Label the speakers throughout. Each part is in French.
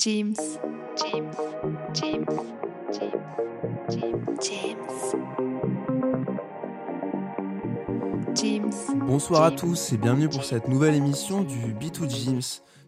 Speaker 1: James. James. James. James. James. James.
Speaker 2: Bonsoir à tous et bienvenue pour cette nouvelle émission du B2 James.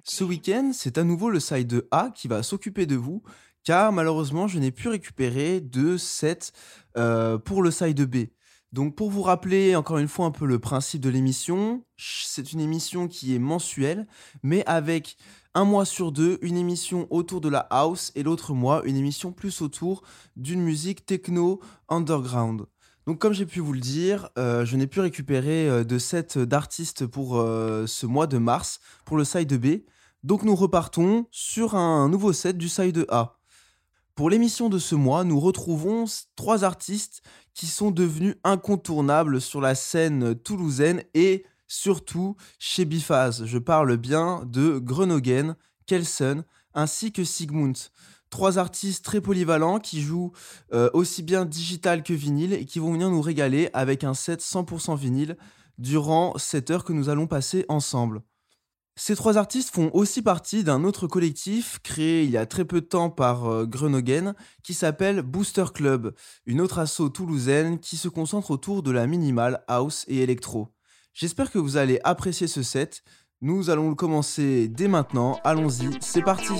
Speaker 2: Ce week-end, c'est à nouveau le side A qui va s'occuper de vous, car malheureusement, je n'ai pu récupérer de sets euh, pour le side B. Donc pour vous rappeler encore une fois un peu le principe de l'émission, c'est une émission qui est mensuelle, mais avec un mois sur deux, une émission autour de la house et l'autre mois, une émission plus autour d'une musique techno underground. Donc comme j'ai pu vous le dire, euh, je n'ai pu récupérer euh, de sets d'artistes pour euh, ce mois de mars, pour le side B. Donc nous repartons sur un nouveau set du side A. Pour l'émission de ce mois, nous retrouvons trois artistes qui sont devenus incontournables sur la scène toulousaine et surtout chez Bifaz. Je parle bien de Grenogen, Kelsen ainsi que Sigmund. Trois artistes très polyvalents qui jouent euh, aussi bien digital que vinyle et qui vont venir nous régaler avec un set 100% vinyle durant cette heure que nous allons passer ensemble. Ces trois artistes font aussi partie d'un autre collectif créé il y a très peu de temps par euh, Grenogen qui s'appelle Booster Club, une autre asso toulousaine qui se concentre autour de la minimal, house et électro. J'espère que vous allez apprécier ce set. Nous allons le commencer dès maintenant. Allons-y, c'est parti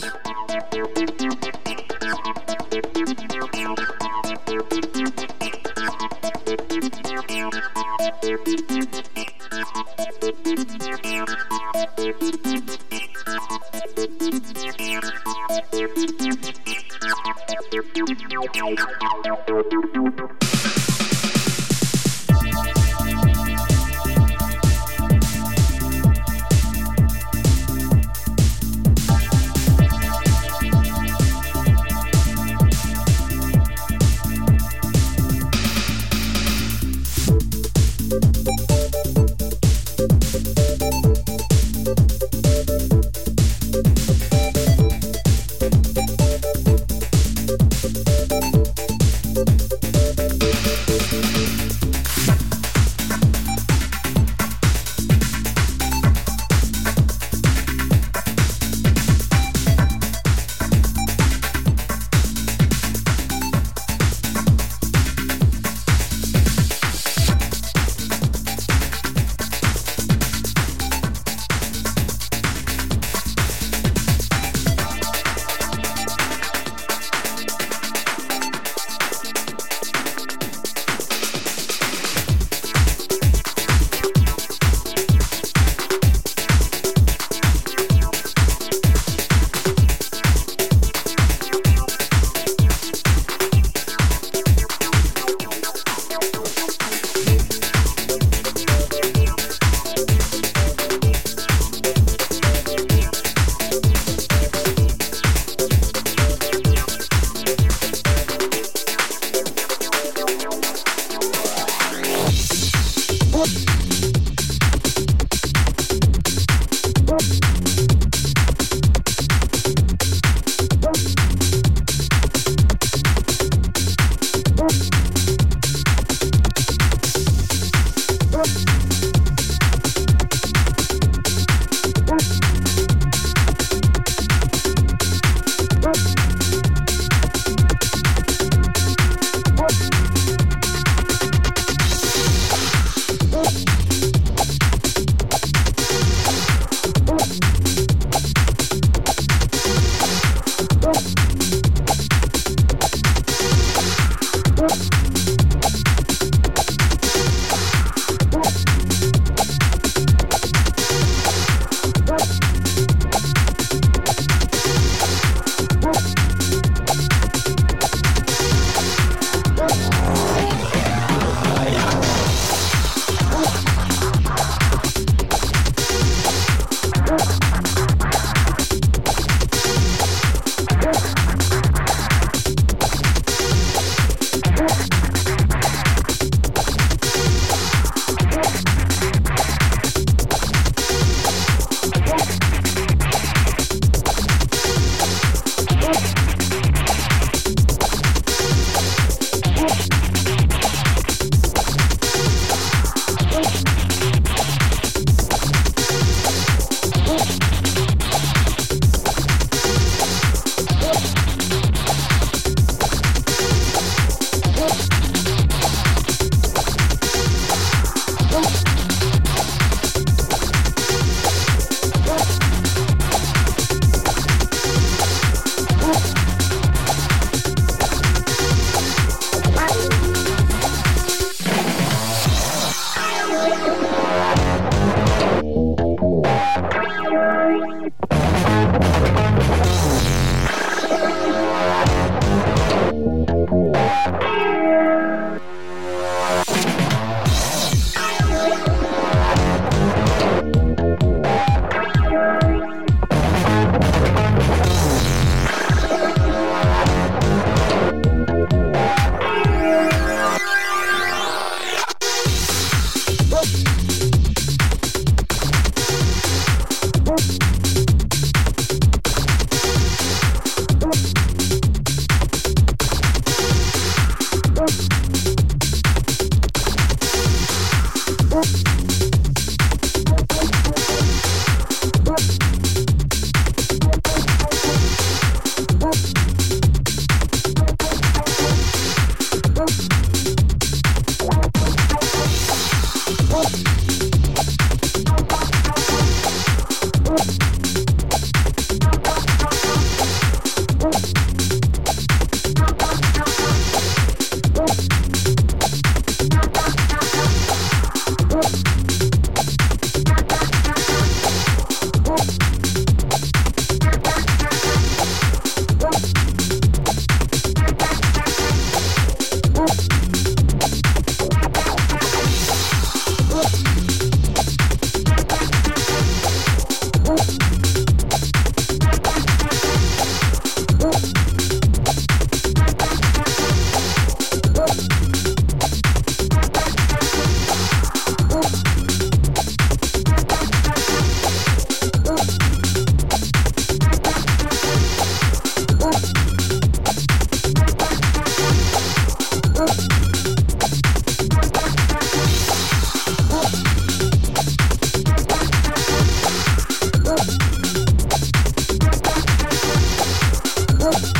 Speaker 1: Bye.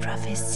Speaker 1: Prophecy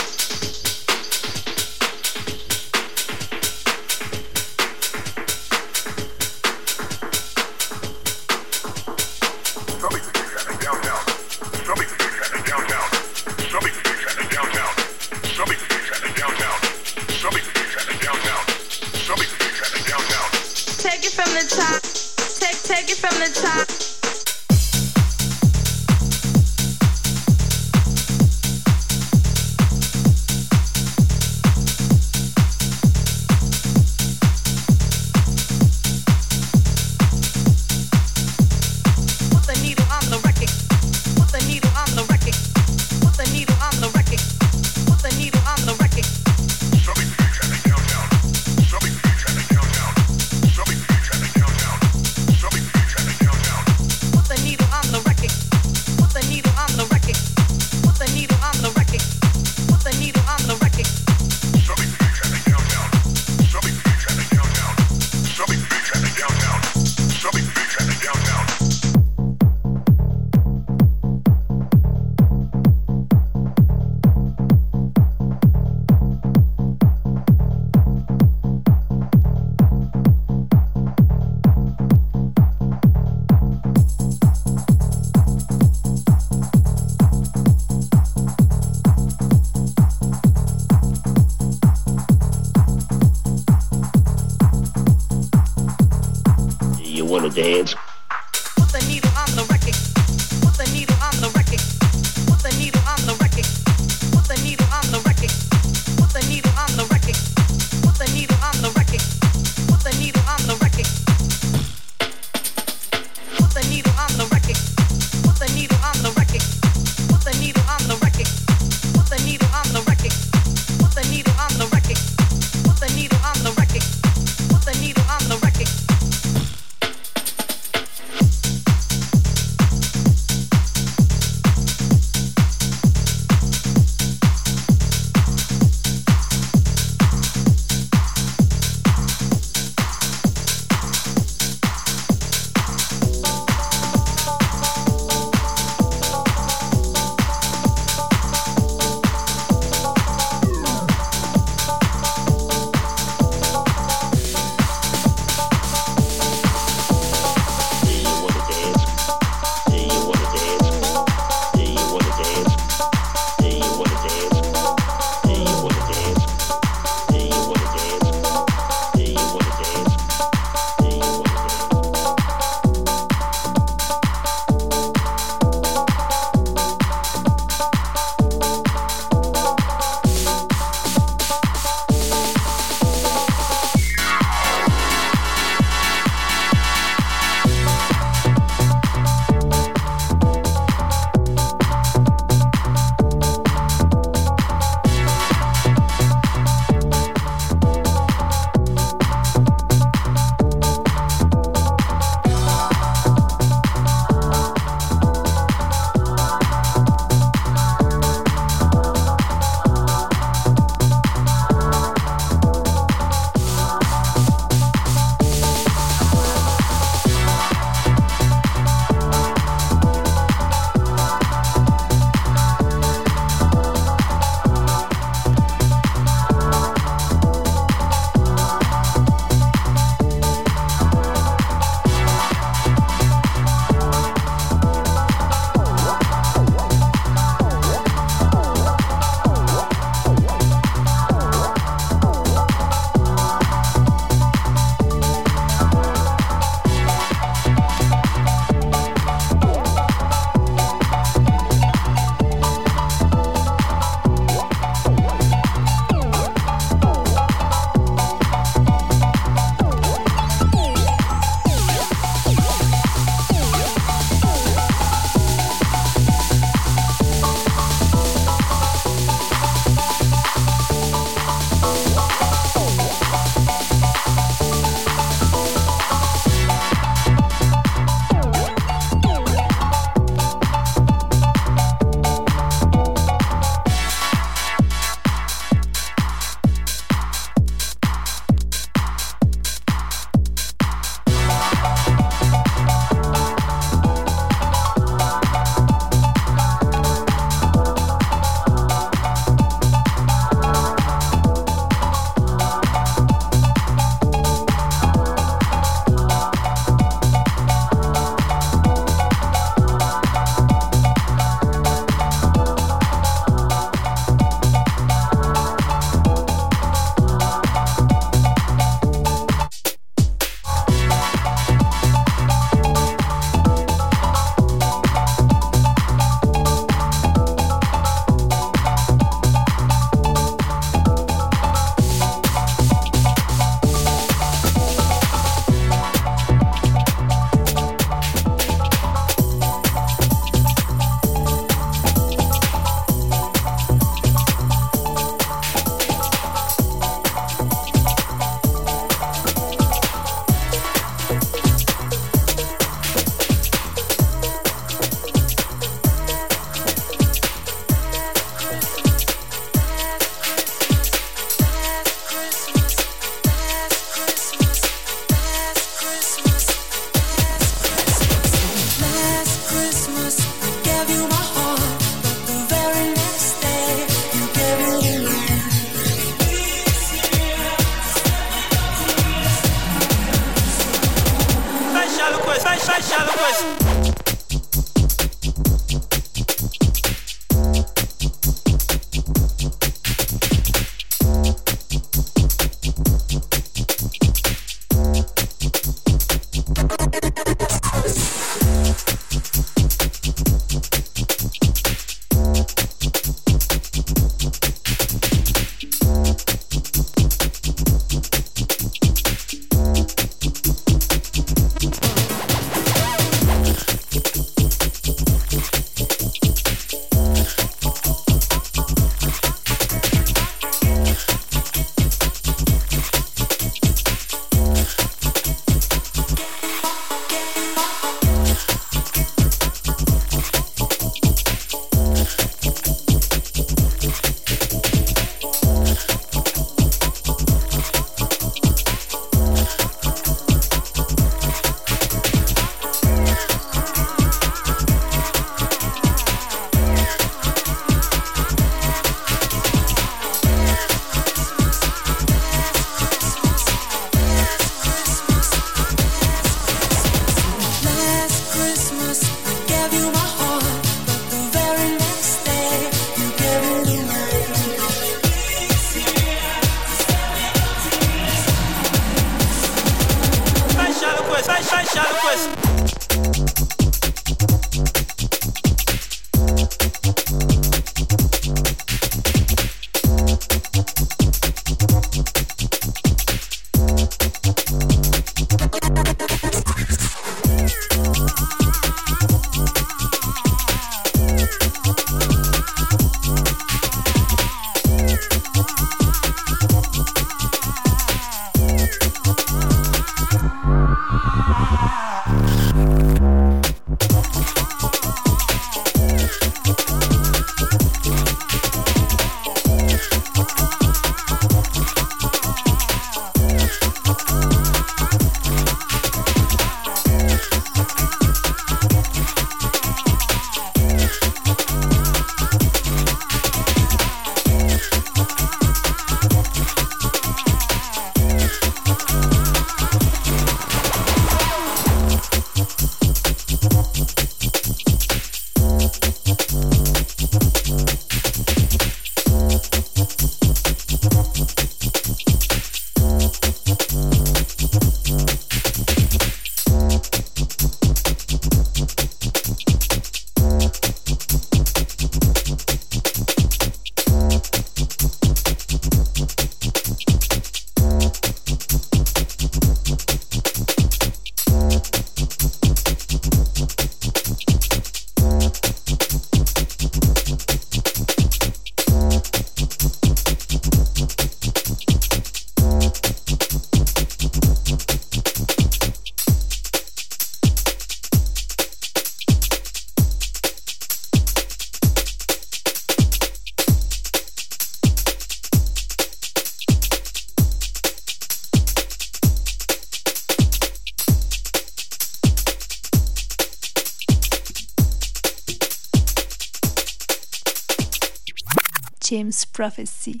Speaker 1: Prophecy.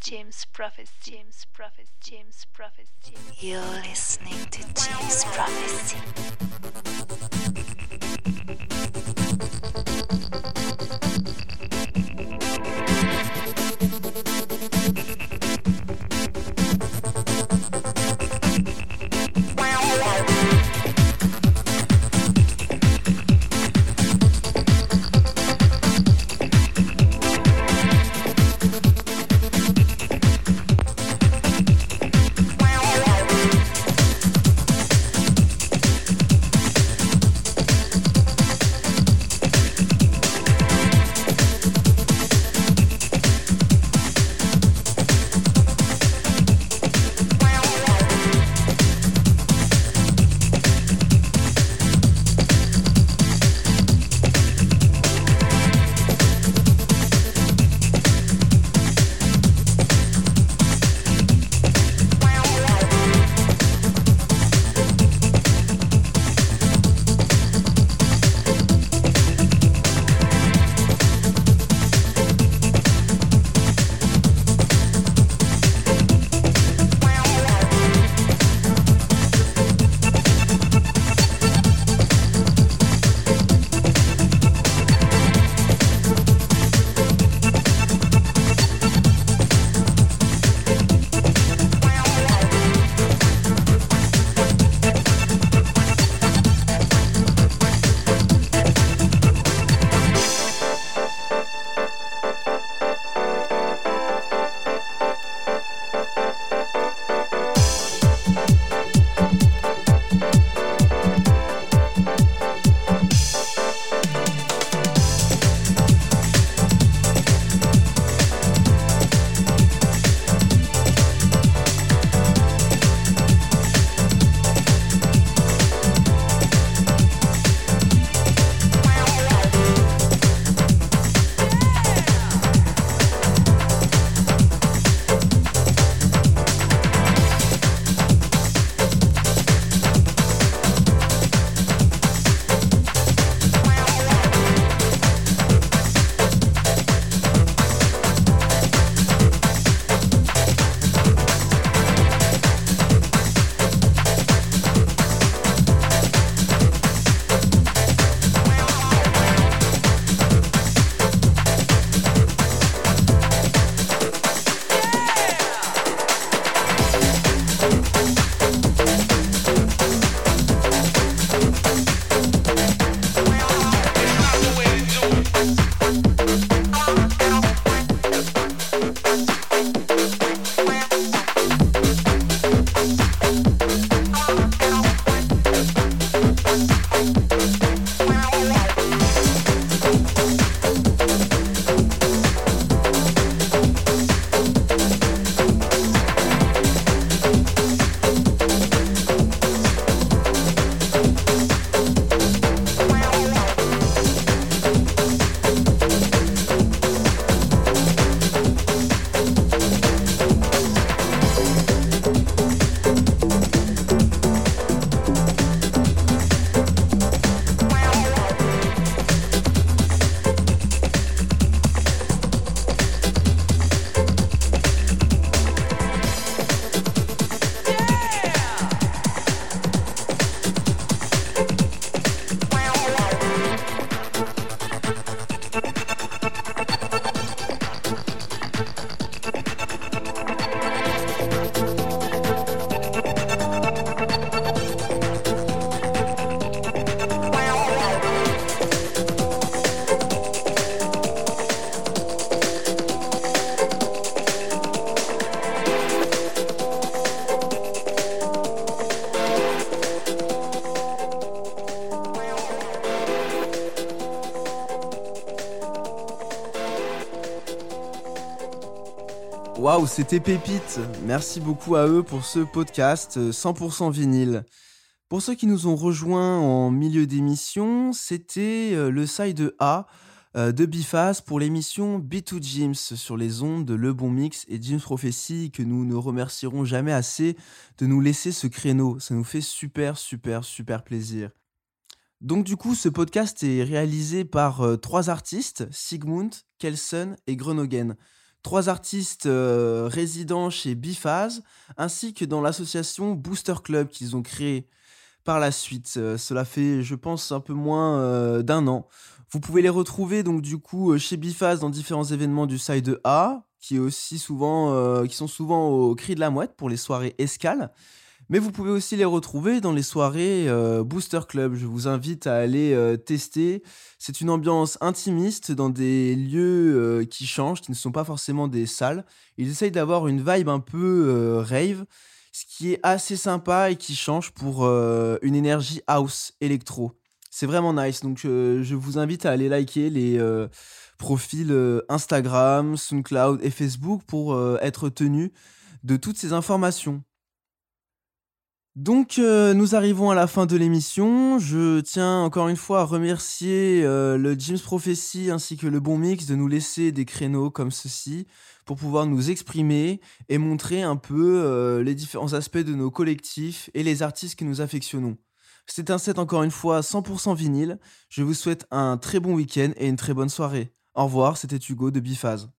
Speaker 1: James Prophecy. James Prophecy. James Prophecy. You're listening to James Prophecy.
Speaker 2: Waouh, c'était Pépite. Merci beaucoup à eux pour ce podcast euh, 100% vinyle. Pour ceux qui nous ont rejoints en milieu d'émission, c'était euh, le side A euh, de Bifaz pour l'émission B2 James sur les ondes de Le Bon Mix et James Prophecy que nous ne remercierons jamais assez de nous laisser ce créneau. Ça nous fait super, super, super plaisir. Donc du coup, ce podcast est réalisé par euh, trois artistes, Sigmund, Kelsen et Grenogen. Trois artistes euh, résidents chez Bifaz, ainsi que dans l'association Booster Club qu'ils ont créé par la suite. Euh, cela fait, je pense, un peu moins euh, d'un an. Vous pouvez les retrouver donc du coup chez Bifaz dans différents événements du side A, qui est aussi souvent, qui sont souvent au cri de la mouette pour les soirées escales. Mais vous pouvez aussi les retrouver dans les soirées euh, Booster Club. Je vous invite à aller euh, tester. C'est une ambiance intimiste dans des lieux euh, qui changent, qui ne sont pas forcément des salles. Ils essayent d'avoir une vibe un peu rave, ce qui est assez sympa et qui change pour une énergie house électro. C'est vraiment nice. Donc je vous invite à aller liker les profils Instagram, SoundCloud et Facebook pour être tenu de toutes ces informations. Donc euh, nous arrivons à la fin de l'émission. Je tiens encore une fois à remercier euh, le James Prophecy ainsi que le Bon Mix de nous laisser des créneaux comme ceci pour pouvoir nous exprimer et montrer un peu euh, les différents aspects de nos collectifs et les artistes que nous affectionnons. C'est un set encore une fois 100% vinyle. Je vous souhaite un très bon week-end et une très bonne soirée. Au revoir, c'était Hugo de Bifaz.